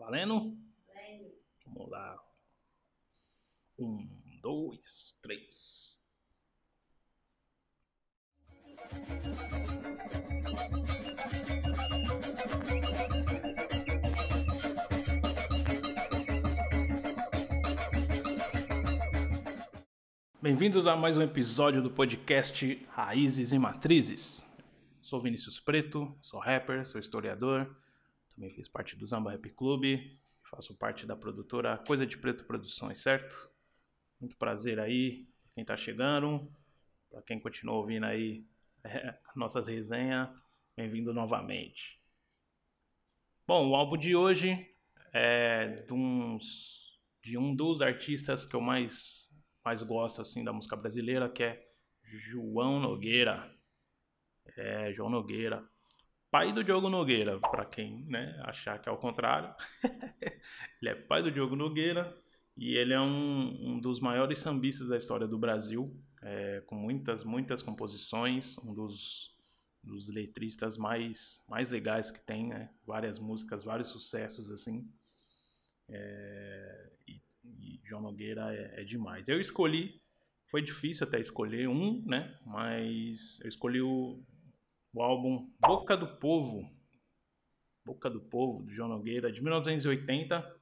Valendo? Vamos lá. Um, dois, três. Bem-vindos a mais um episódio do podcast Raízes e Matrizes. Sou Vinícius Preto, sou rapper, sou historiador, também fiz parte do Zamba Rap Clube, faço parte da produtora Coisa de Preto Produções, certo? Muito prazer aí, pra quem tá chegando, para quem continua ouvindo aí é, nossas resenhas, bem-vindo novamente. Bom, o álbum de hoje é de, uns, de um dos artistas que eu mais mais gosto assim da música brasileira, que é João Nogueira. É, João Nogueira. Pai do Diogo Nogueira, para quem né, achar que é o contrário. ele é pai do Diogo Nogueira e ele é um, um dos maiores sambistas da história do Brasil, é, com muitas, muitas composições, um dos, dos letristas mais, mais legais que tem, né? várias músicas, vários sucessos assim. É, e e João Nogueira é, é, demais. Eu escolhi, foi difícil até escolher um, né? Mas eu escolhi o, o álbum Boca do Povo, Boca do Povo, do João Nogueira, de 1980.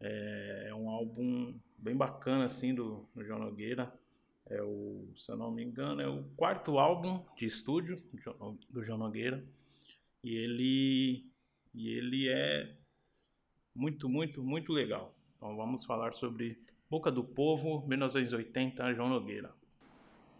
É, é um álbum bem bacana, assim, do, do João Nogueira. É o, se eu não me engano, é o quarto álbum de estúdio do João Nogueira. E ele, e ele é muito, muito, muito legal. Então vamos falar sobre Boca do Povo, 1980, João Nogueira.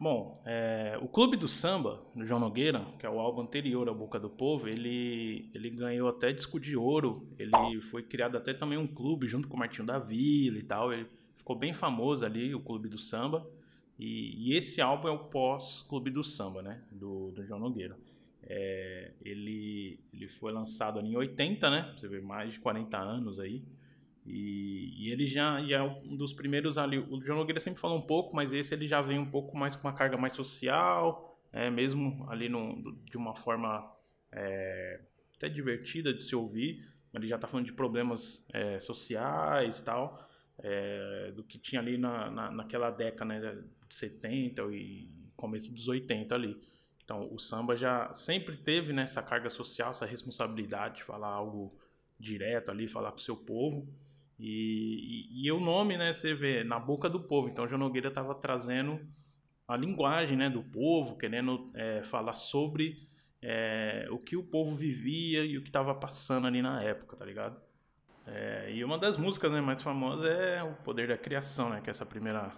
Bom, é, o Clube do Samba, do João Nogueira, que é o álbum anterior ao Boca do Povo, ele, ele ganhou até disco de ouro. Ele foi criado até também um clube junto com o Martinho da Vila e tal. Ele ficou bem famoso ali, o Clube do Samba. E, e esse álbum é o pós-Clube do Samba, né? Do, do João Nogueira. É, ele, ele foi lançado em 80, né? Você vê mais de 40 anos aí. E, e, ele já, já é um dos primeiros ali. O João Nogueira sempre falou um pouco, mas esse ele já vem um pouco mais com uma carga mais social, é, mesmo ali no, de uma forma é, até divertida de se ouvir. Ele já está falando de problemas é, sociais e tal, é, do que tinha ali na, na, naquela década né, de 70 e começo dos 80 ali. Então o samba já sempre teve né, essa carga social, essa responsabilidade de falar algo direto ali, falar com o seu povo. E, e, e, o nome, né, você vê, na boca do povo. Então, João Nogueira estava trazendo a linguagem né, do povo, querendo é, falar sobre é, o que o povo vivia e o que estava passando ali na época, tá ligado? É, e uma das músicas né, mais famosas é O Poder da Criação, né? Que é essa primeira,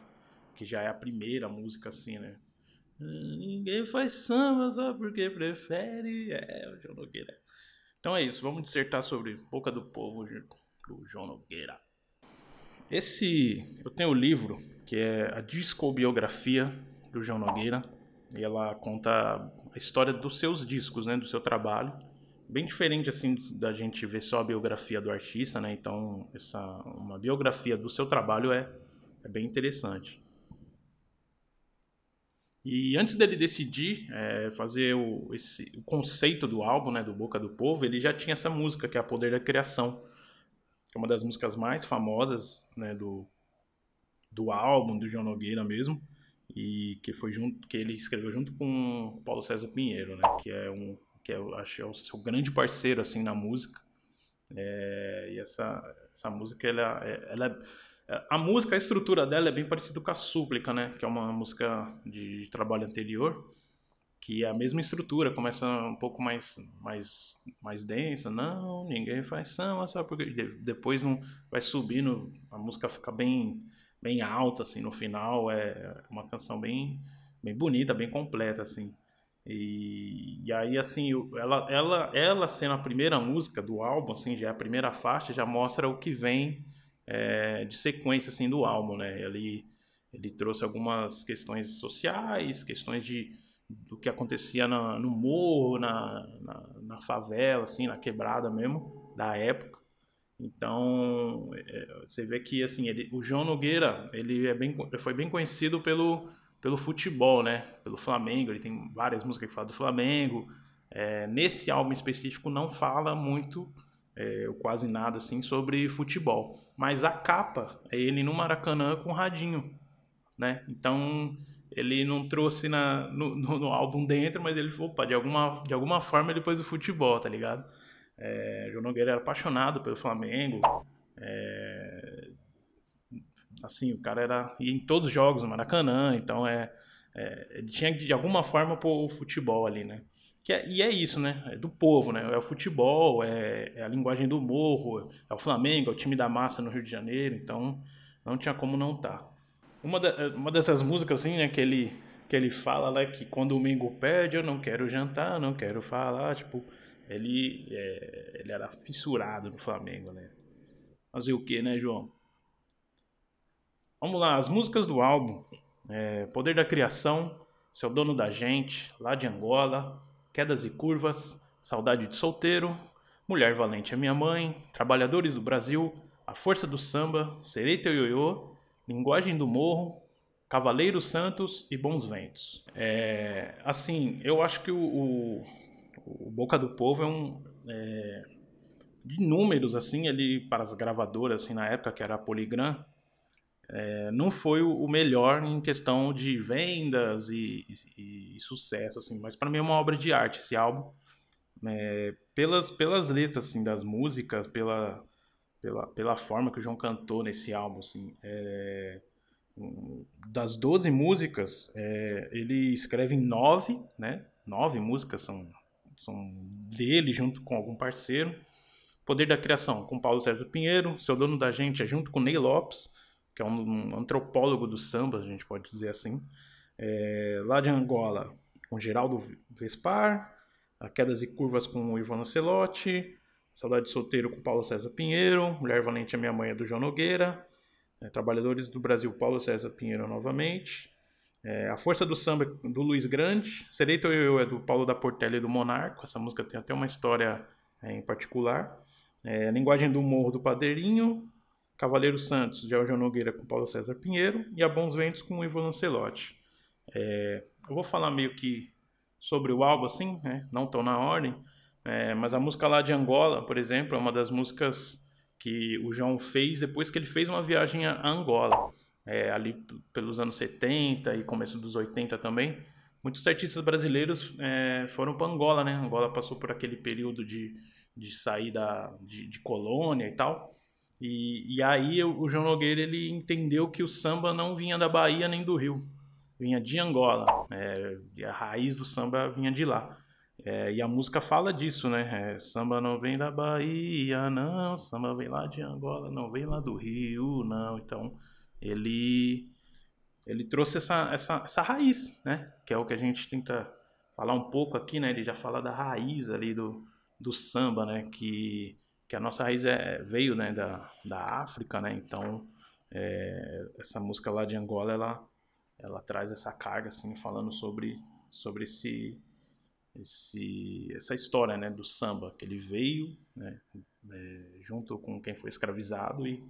que já é a primeira música assim, né? Ninguém faz samba só porque prefere. É, o João Nogueira. Então é isso, vamos dissertar sobre Boca do Povo, do João Nogueira. Esse, eu tenho o um livro que é a discobiografia do João Nogueira e ela conta a história dos seus discos, né, do seu trabalho. Bem diferente assim da gente ver só a biografia do artista, né? Então, essa uma biografia do seu trabalho é, é bem interessante. E antes dele decidir é, fazer o, esse, o conceito do álbum, né, do Boca do Povo, ele já tinha essa música, que é a Poder da Criação que é uma das músicas mais famosas né, do, do álbum do João Nogueira mesmo e que foi junto que ele escreveu junto com Paulo César Pinheiro, né, que é um que é, acho é o seu grande parceiro assim na música. É, e essa essa música ela, é, ela é, a música, a estrutura dela é bem parecida com a Súplica, né, que é uma música de, de trabalho anterior que é a mesma estrutura, começa um pouco mais mais mais densa, não, ninguém faz samba, só porque depois não vai subindo, a música fica bem bem alta assim no final, é uma canção bem bem bonita, bem completa assim. E, e aí assim, ela ela ela sendo a primeira música do álbum, assim, já é a primeira faixa, já mostra o que vem é, de sequência assim do álbum, né? Ele ele trouxe algumas questões sociais, questões de do que acontecia na, no morro, na, na, na, favela, assim, na quebrada mesmo, da época. Então, é, você vê que, assim, ele, o João Nogueira, ele é bem, foi bem conhecido pelo, pelo futebol, né? Pelo Flamengo, ele tem várias músicas que falam do Flamengo. É, nesse álbum específico não fala muito é, quase nada assim sobre futebol. Mas a capa é ele no Maracanã com radinho, né? Então ele não trouxe na, no, no, no, álbum dentro, mas ele opa, de alguma, de alguma forma ele pôs o futebol, tá ligado? É, João Nogueira era apaixonado pelo Flamengo. É, assim, o cara era ia em todos os jogos no Maracanã, então é, é ele tinha de alguma forma pôr o futebol ali, né? Que é, e é isso, né? É do povo, né? É o futebol, é, é, a linguagem do morro, é o Flamengo, é o time da massa no Rio de Janeiro, então não tinha como não estar. Tá. Uma, uma dessas músicas, assim, né, que ele, que ele fala lá que quando o Mingo pede, eu não quero jantar, não quero falar, tipo, ele, é, ele era fissurado no Flamengo, né? Fazer o que, né, João? Vamos lá, as músicas do álbum. É, Poder da Criação, Seu Dono da Gente, Lá de Angola, Quedas e Curvas, Saudade de Solteiro, Mulher Valente é Minha Mãe, Trabalhadores do Brasil, A Força do Samba, Serei Teu Ioiô, Linguagem do Morro, Cavaleiros Santos e Bons Ventos. É, assim, eu acho que o, o, o, Boca do Povo é um... É, de números, assim, ele para as gravadoras, assim, na época, que era a Polygram, é, não foi o melhor em questão de vendas e, e, e sucesso, assim, mas para mim é uma obra de arte esse álbum. É, pelas, pelas letras assim, das músicas, pela, pela, pela forma que o João cantou nesse álbum. Assim, é, das 12 músicas, é, ele escreve nove, né? Nove músicas são, são dele junto com algum parceiro. Poder da Criação, com Paulo César Pinheiro. Seu Dono da Gente é junto com Ney Lopes que é um, antropólogo do samba, a gente pode dizer assim. É, lá de Angola, com Geraldo Vespar, a Quedas e Curvas com o Ivano Celotti, Saudade de Solteiro com Paulo César Pinheiro, Mulher Valente a Minha Mãe é do João Nogueira, é, Trabalhadores do Brasil, Paulo César Pinheiro novamente, é, A Força do Samba do Luiz Grande, Serei Teu Eu é do Paulo da Portela e do Monarco, essa música tem até uma história é, em particular, é, Linguagem do Morro do Padeirinho, Cavaleiro Santos, de Eljon Nogueira com Paulo César Pinheiro e a Bons Ventos com Ivo Lancelotti. É, eu vou falar meio que sobre o álbum, assim, né? não tão na ordem, é, mas a música lá de Angola, por exemplo, é uma das músicas que o João fez depois que ele fez uma viagem a Angola, é, ali pelos anos 70 e começo dos 80 também. Muitos artistas brasileiros é, foram para Angola, né? Angola passou por aquele período de, de saída de, de colônia e tal. E, e aí o João Nogueira ele entendeu que o samba não vinha da Bahia nem do Rio, vinha de Angola. É, a raiz do samba vinha de lá. É, e a música fala disso, né? É, samba não vem da Bahia, não. Samba vem lá de Angola, não vem lá do Rio, não. Então ele ele trouxe essa, essa, essa raiz, né? Que é o que a gente tenta falar um pouco aqui, né? Ele já fala da raiz ali do, do samba, né? Que que a nossa raiz é, veio né, da, da África, né? Então, é, essa música lá de Angola, ela, ela traz essa carga, assim, falando sobre, sobre esse, esse, essa história, né, do samba, que ele veio, né, é, junto com quem foi escravizado e,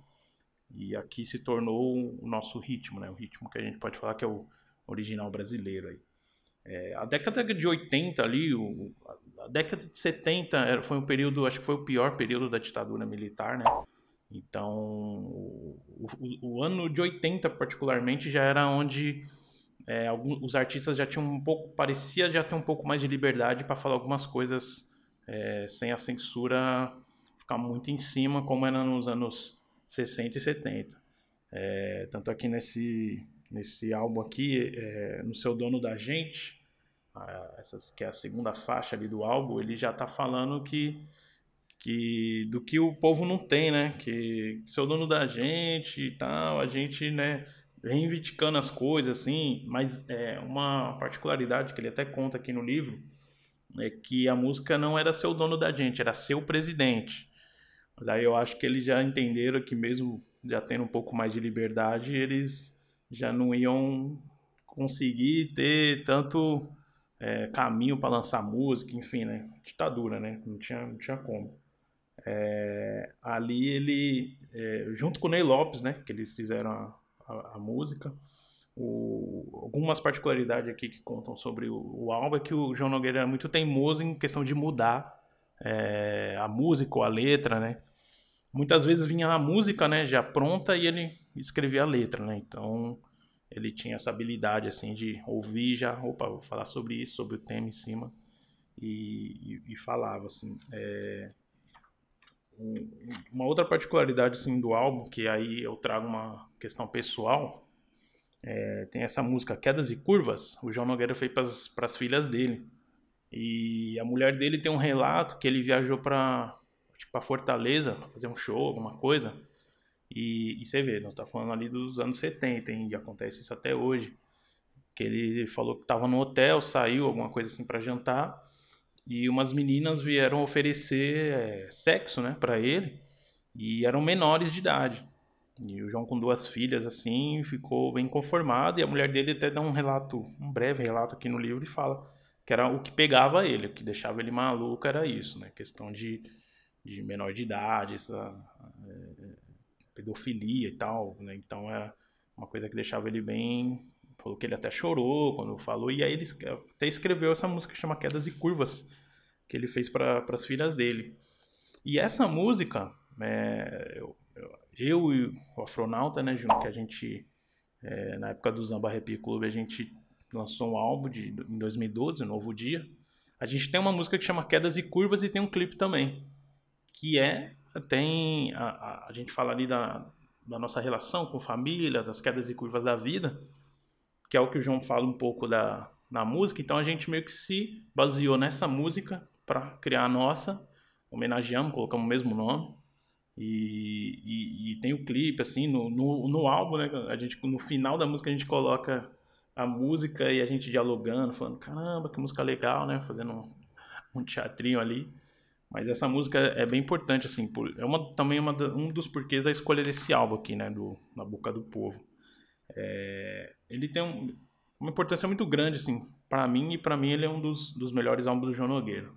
e aqui se tornou o nosso ritmo, né, o ritmo que a gente pode falar que é o original brasileiro aí. É, a década de 80 ali, o, a década de 70 foi um período, acho que foi o pior período da ditadura militar, né? Então, o, o, o ano de 80 particularmente já era onde é, alguns, os artistas já tinham um pouco, parecia já ter um pouco mais de liberdade para falar algumas coisas é, sem a censura ficar muito em cima, como era nos anos 60 e 70. É, tanto aqui nesse, nesse álbum aqui, é, no Seu Dono da Gente, essas, que é a segunda faixa ali do álbum, ele já está falando que, que do que o povo não tem, né? Que, que seu dono da gente e tal, a gente, né, reivindicando as coisas, assim, mas é uma particularidade que ele até conta aqui no livro é que a música não era seu dono da gente, era seu presidente. Mas aí eu acho que eles já entenderam que mesmo já tendo um pouco mais de liberdade, eles já não iam conseguir ter tanto é, caminho para lançar música, enfim, né? Ditadura, né? Não tinha, não tinha como. É, ali ele, é, junto com o Ney Lopes, né? Que eles fizeram a, a, a música. O, algumas particularidades aqui que contam sobre o, o, álbum é que o João Nogueira era muito teimoso em questão de mudar é, a música ou a letra, né? Muitas vezes vinha a música, né, já pronta e ele escrevia a letra, né? Então ele tinha essa habilidade assim de ouvir já, opa, vou falar sobre isso, sobre o tema em cima e, e, e falava assim. É, uma outra particularidade assim do álbum que aí eu trago uma questão pessoal é, tem essa música Quedas e Curvas o João Nogueira fez para as filhas dele. E a mulher dele tem um relato que ele viajou para tipo, Fortaleza para fazer um show alguma coisa. E, e você vê nós tá falando ali dos anos 70 hein, e acontece isso até hoje. Que ele falou que estava no hotel saiu alguma coisa assim para jantar e umas meninas vieram oferecer é, sexo, né, para ele, e eram menores de idade. E o João com duas filhas assim ficou bem conformado e a mulher dele até dá um relato, um breve relato aqui no livro e fala que era o que pegava ele, o que deixava ele maluco era isso, né, questão de, de menor de idade, essa é, pedofilia e tal, né? Então era uma coisa que deixava ele bem falou que ele até chorou quando falou, e aí ele até escreveu essa música que chama Quedas e Curvas, que ele fez para as filhas dele. E essa música, é, eu, eu, e o Afronauta, né, Júnior, que a gente, é, na época do Zamba Rap Club, a gente lançou um álbum de, em 2012, Novo Dia. A gente tem uma música que chama Quedas e Curvas e tem um clipe também, que é, tem, a, a, a gente fala ali da, da nossa relação com família, das quedas e curvas da vida, que é o que o João fala um pouco da, na música. Então a gente meio que se baseou nessa música para criar a nossa, homenageamos, colocamos o mesmo nome. E, e, e, tem o clipe, assim, no, no, no, álbum, né? A gente, no final da música a gente coloca a música e a gente dialogando, falando, caramba, que música legal, né? Fazendo um, um teatrinho ali. Mas essa música é bem importante, assim, por, é uma, também uma, um dos porquês da escolha desse álbum aqui, né? Do, Na Boca do Povo. É, ele tem um, uma importância muito grande, assim, para mim, e para mim ele é um dos, dos melhores álbuns do João Nogueira.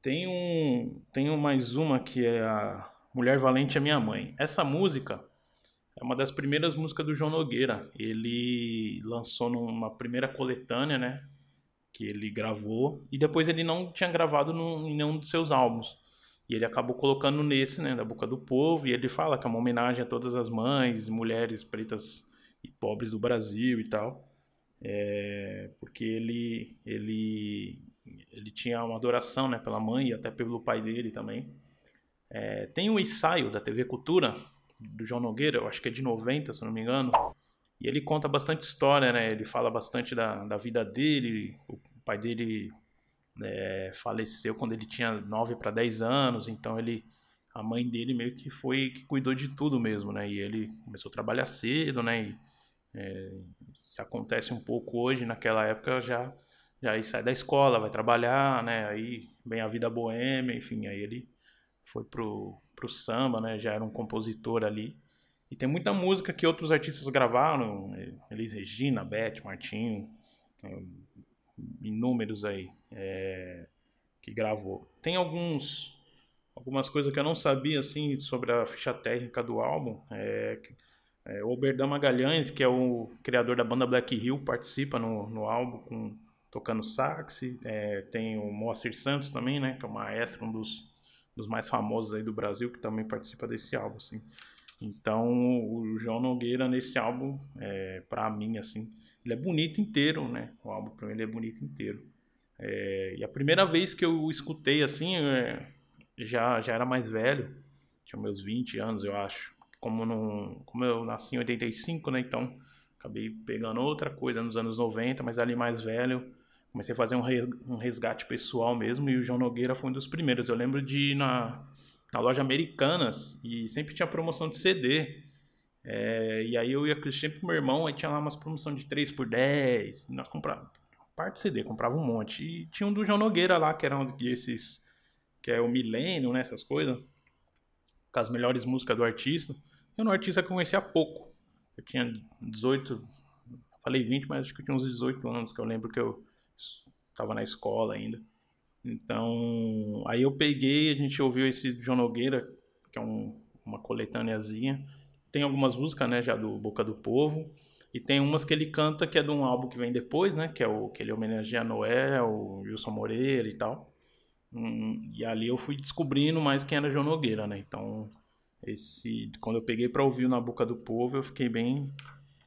Tem um, tem mais uma que é a Mulher Valente é Minha Mãe. Essa música é uma das primeiras músicas do João Nogueira. Ele lançou numa primeira coletânea, né? Que ele gravou. E depois ele não tinha gravado num, em nenhum dos seus álbuns. E ele acabou colocando nesse, né? Da Boca do Povo. E ele fala que é uma homenagem a todas as mães, mulheres pretas e pobres do Brasil e tal. É, porque ele, ele, ele tinha uma adoração né, pela mãe e até pelo pai dele também. É, tem um ensaio da TV Cultura, do João Nogueira, eu acho que é de 90, se não me engano, e ele conta bastante história, né? Ele fala bastante da, da vida dele, o pai dele é, faleceu quando ele tinha 9 para 10 anos, então ele a mãe dele meio que foi que cuidou de tudo mesmo, né? E ele começou a trabalhar cedo, né? E, é, se acontece um pouco hoje, naquela época já já aí sai da escola, vai trabalhar, né? Aí vem a vida boêmia, enfim, aí ele foi pro, pro samba, né? Já era um compositor ali. E tem muita música que outros artistas gravaram, Elis Regina, Beth, Martinho, inúmeros aí é, que gravou. Tem alguns algumas coisas que eu não sabia assim sobre a ficha técnica do álbum. É, é, o Oberdan Magalhães, que é o criador da banda Black Hill, participa no, no álbum com, tocando sax. É, tem o Moacir Santos também, né, que é o maestro, um dos, dos mais famosos aí do Brasil, que também participa desse álbum. Assim. Então, o João Nogueira nesse álbum, é, para mim, assim, ele é bonito inteiro, né? O álbum para mim ele é bonito inteiro. É, e a primeira vez que eu escutei assim, é, já, já era mais velho, tinha meus 20 anos, eu acho. Como, não, como eu nasci em 85, né? Então acabei pegando outra coisa nos anos 90, mas ali mais velho. Comecei a fazer um resgate pessoal mesmo e o João Nogueira foi um dos primeiros. Eu lembro de ir na, na loja Americanas e sempre tinha promoção de CD. É, e aí eu ia sempre com meu irmão, aí tinha lá umas promoções de 3 por 10. Nós parte CD, comprava um monte. E tinha um do João Nogueira lá, que era um desses que é o milênio, né, essas coisas, com as melhores músicas do artista. Eu no artista conheci há pouco. Eu tinha 18, falei 20, mas acho que eu tinha uns 18 anos, que eu lembro que eu estava na escola ainda. Então, aí eu peguei, a gente ouviu esse João Nogueira, que é um, uma coletâneazinha. Tem algumas músicas, né, já do Boca do Povo. E tem umas que ele canta que é de um álbum que vem depois, né? Que é o que ele homenageia o Wilson Moreira e tal. Hum, e ali eu fui descobrindo mais quem era João Nogueira, né? Então, esse, quando eu peguei para ouvir Na Boca do Povo, eu fiquei bem,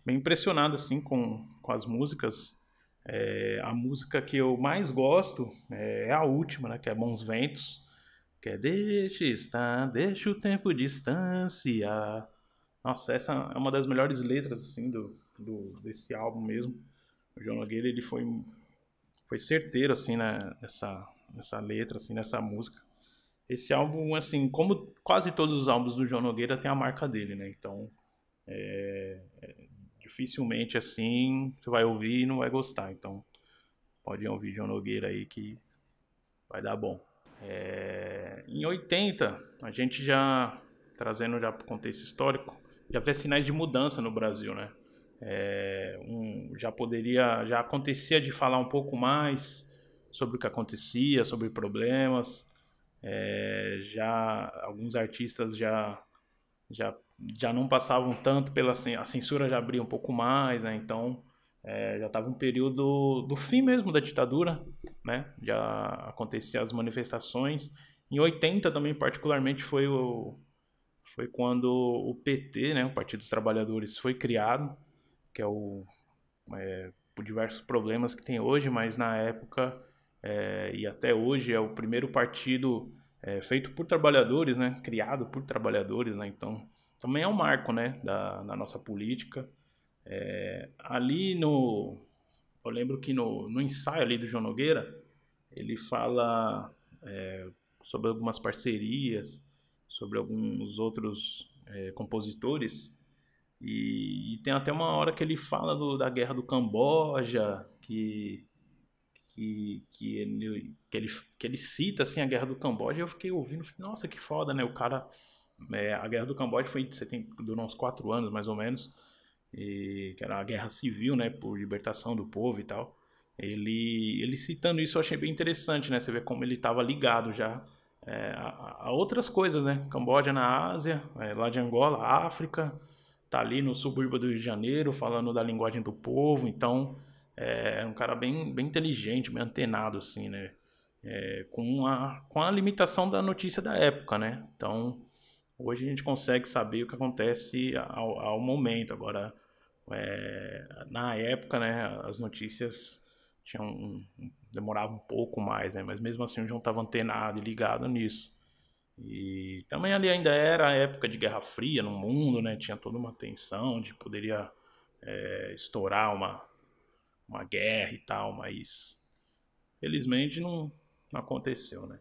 bem impressionado, assim, com, com as músicas. É, a música que eu mais gosto é, é a última, né? Que é Bons Ventos. Que é Deixa estar, deixa o tempo distanciar. Nossa, essa é uma das melhores letras, assim, do, do, desse álbum mesmo. O João Nogueira, ele foi, foi certeiro, assim, né, nessa, nessa letra, assim, nessa música. Esse álbum, assim, como quase todos os álbuns do João Nogueira, tem a marca dele, né? Então, é, é, dificilmente, assim, você vai ouvir e não vai gostar. Então, pode ouvir João Nogueira aí que vai dar bom. É, em 80, a gente já, trazendo já para o contexto histórico, já vê sinais de mudança no Brasil, né? É, um, já poderia, já acontecia de falar um pouco mais sobre o que acontecia, sobre problemas. É, já alguns artistas já, já, já não passavam tanto pela a censura já abria um pouco mais, né? Então é, já estava um período do fim mesmo da ditadura, né? Já aconteciam as manifestações. Em 80 também particularmente foi o foi quando o PT, né, o Partido dos Trabalhadores, foi criado que é o é, por diversos problemas que tem hoje, mas na época é, e até hoje é o primeiro partido é, feito por trabalhadores, né, criado por trabalhadores, né, então também é um marco, né, da, nossa política. É, ali no, eu lembro que no, no ensaio ali do João Nogueira ele fala é, sobre algumas parcerias, sobre alguns outros é, compositores. E, e, tem até uma hora que ele fala do, da guerra do Camboja, que, que, que, ele, que, ele, que ele cita assim, a guerra do Camboja, eu fiquei ouvindo, nossa, que foda, né? O cara. É, a guerra do Camboja foi durou uns quatro anos, mais ou menos, e, que era a guerra civil, né? Por libertação do povo e tal. Ele, ele citando isso eu achei bem interessante, né? Você vê como ele estava ligado já é, a, a, outras coisas, né? Camboja na Ásia, é, lá de Angola, África tá ali no subúrbio do Rio de Janeiro, falando da linguagem do povo, então é um cara bem, bem inteligente, bem antenado, assim, né? É, com, a, com a limitação da notícia da época, né? Então, hoje a gente consegue saber o que acontece ao, ao momento. Agora, é, na época, né, as notícias tinham demoravam um pouco mais, né? Mas mesmo assim, o João estava antenado e ligado nisso. E também ali ainda era a época de Guerra Fria no mundo, né? Tinha toda uma tensão de poderia é, estourar uma, uma guerra e tal, mas felizmente não, não aconteceu, né?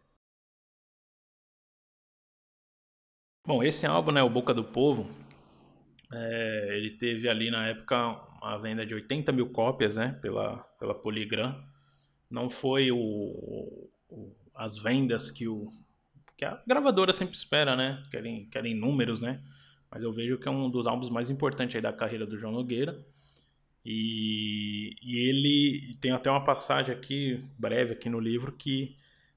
Bom, esse álbum, né, O Boca do Povo, é, ele teve ali na época uma venda de 80 mil cópias, né, pela, pela Polygram. Não foi o, o as vendas que o, que a gravadora sempre espera, né? Querem, querem números, né? Mas eu vejo que é um dos álbuns mais importantes aí da carreira do João Nogueira. E, e ele tem até uma passagem aqui, breve aqui no livro, que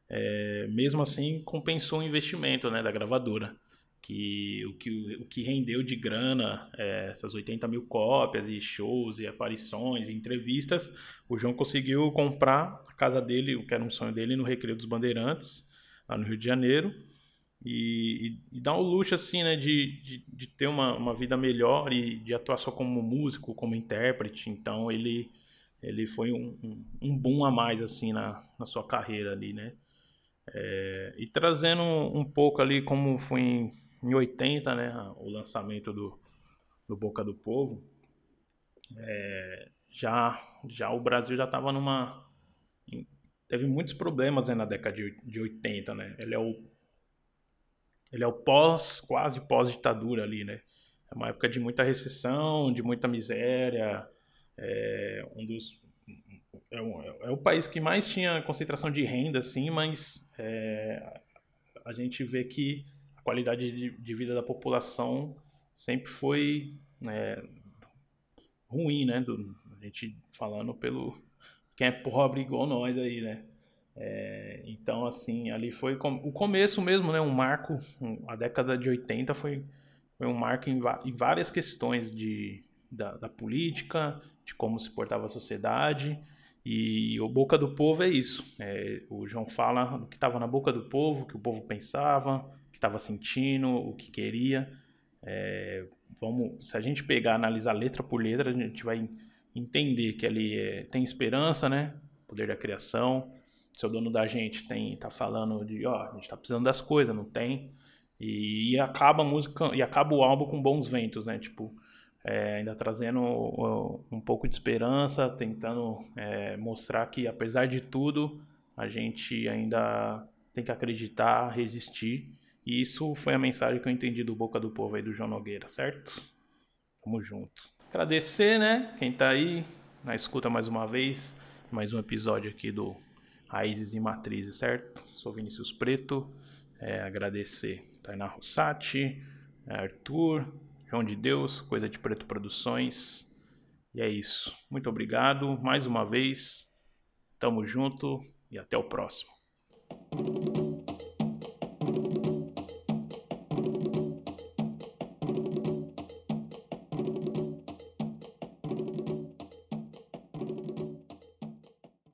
é, mesmo assim compensou o investimento né, da gravadora. Que o, que o que rendeu de grana, é, essas 80 mil cópias e shows e aparições e entrevistas, o João conseguiu comprar a casa dele, o que era um sonho dele, no Recreio dos Bandeirantes, lá no Rio de Janeiro. E, e, e dá o luxo, assim, né, de, de, de, ter uma, uma vida melhor e de atuar só como músico, como intérprete. Então, ele, ele foi um, um, um boom a mais, assim, na, na sua carreira ali, né. É, e trazendo um pouco ali como foi em, em 80, né, o lançamento do, do Boca do Povo, é, já, já o Brasil já estava numa teve muitos problemas né, na década de, de 80, né? Ele é o ele é o pós, quase pós-ditadura ali, né? É uma época de muita recessão, de muita miséria. É um dos é, um, é o país que mais tinha concentração de renda, assim, mas é, a gente vê que a qualidade de, de vida da população sempre foi é, ruim, né? Do, a gente falando pelo quem é pobre igual nós aí, né? É, então, assim, ali foi o começo mesmo, né? Um marco, um, a década de 80 foi, foi um marco em, em várias questões de, da, da, política, de como se portava a sociedade. E o Boca do Povo é isso. É, o João fala do que estava na boca do povo, o que o povo pensava, o que estava sentindo, o que queria. É, vamos, se a gente pegar, analisar letra por letra, a gente vai entender que ali é, tem esperança, né? Poder da criação. Se o dono da gente tem, tá falando de, ó, a gente tá precisando das coisas, não tem. E, e acaba a música, e acaba o álbum com bons ventos, né? Tipo, é, ainda trazendo um pouco de esperança, tentando é, mostrar que, apesar de tudo, a gente ainda tem que acreditar, resistir. E isso foi a mensagem que eu entendi do Boca do Povo aí do João Nogueira, certo? Tamo junto. Agradecer, né? Quem tá aí na escuta mais uma vez, mais um episódio aqui do Raízes e Matrizes, certo? Sou Vinícius Preto. É, agradecer Tainá Rossati, Arthur, João de Deus, Coisa de Preto Produções. E é isso. Muito obrigado mais uma vez. Tamo junto e até o próximo.